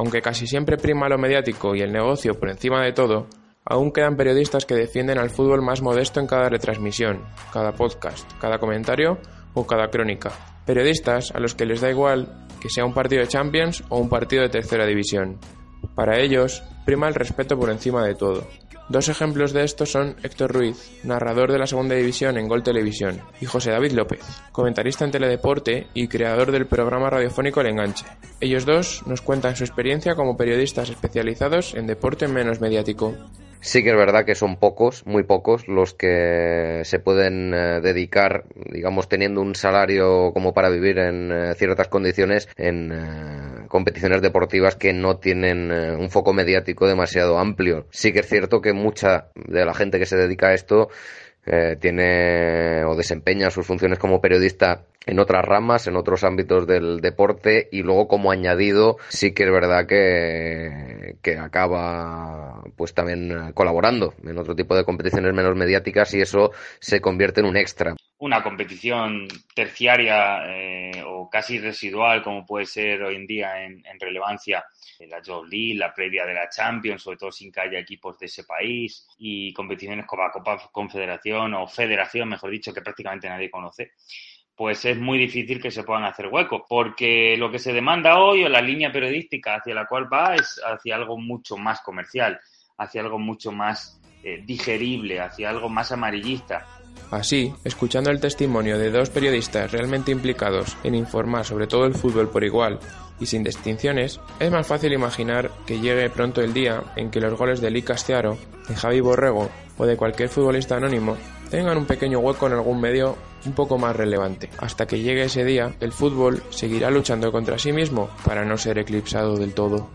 Aunque casi siempre prima lo mediático y el negocio por encima de todo, aún quedan periodistas que defienden al fútbol más modesto en cada retransmisión, cada podcast, cada comentario o cada crónica. Periodistas a los que les da igual que sea un partido de Champions o un partido de tercera división. Para ellos, prima el respeto por encima de todo. Dos ejemplos de esto son Héctor Ruiz, narrador de la segunda división en Gol Televisión, y José David López, comentarista en Teledeporte y creador del programa radiofónico El Enganche. Ellos dos nos cuentan su experiencia como periodistas especializados en deporte menos mediático. Sí que es verdad que son pocos, muy pocos, los que se pueden eh, dedicar, digamos, teniendo un salario como para vivir en eh, ciertas condiciones en eh, competiciones deportivas que no tienen un foco mediático demasiado amplio. Sí que es cierto que mucha de la gente que se dedica a esto tiene o desempeña sus funciones como periodista en otras ramas, en otros ámbitos del deporte y luego como añadido sí que es verdad que, que acaba pues también colaborando en otro tipo de competiciones menos mediáticas y eso se convierte en un extra. Una competición terciaria eh, o casi residual como puede ser hoy en día en, relevancia la Job League, la previa de la Champions, sobre todo sin que haya equipos de ese país y competiciones como la Copa Confederación o Federación, mejor dicho, que prácticamente nadie conoce pues es muy difícil que se puedan hacer huecos, porque lo que se demanda hoy o la línea periodística hacia la cual va es hacia algo mucho más comercial, hacia algo mucho más eh, digerible, hacia algo más amarillista. Así, escuchando el testimonio de dos periodistas realmente implicados en informar sobre todo el fútbol por igual y sin distinciones, es más fácil imaginar que llegue pronto el día en que los goles de Lee Castiaro, de Javi Borrego o de cualquier futbolista anónimo tengan un pequeño hueco en algún medio un poco más relevante. Hasta que llegue ese día, el fútbol seguirá luchando contra sí mismo para no ser eclipsado del todo.